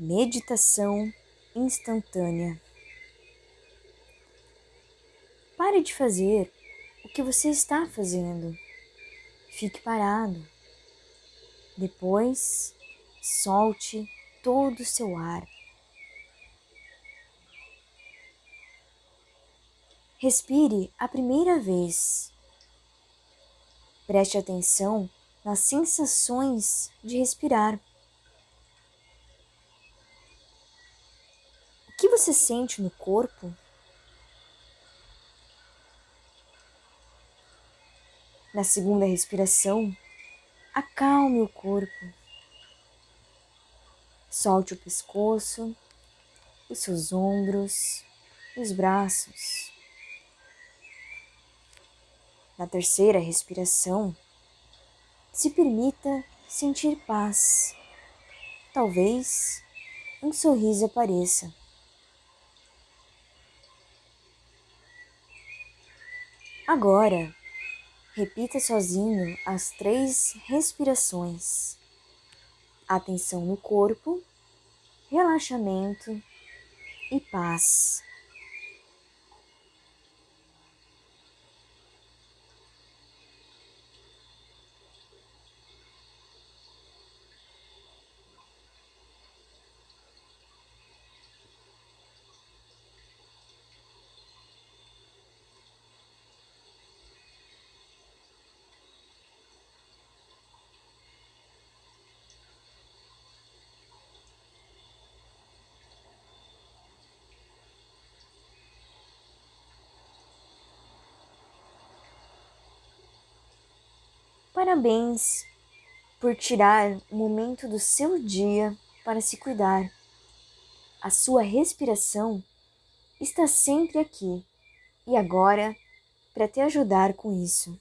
Meditação instantânea. Pare de fazer o que você está fazendo. Fique parado. Depois, solte todo o seu ar. Respire a primeira vez. Preste atenção nas sensações de respirar. Você sente no corpo? Na segunda respiração, acalme o corpo. Solte o pescoço, os seus ombros, os braços. Na terceira respiração, se permita sentir paz. Talvez um sorriso apareça. Agora, repita sozinho as três respirações: atenção no corpo, relaxamento e paz. Parabéns por tirar um momento do seu dia para se cuidar. A sua respiração está sempre aqui e agora para te ajudar com isso.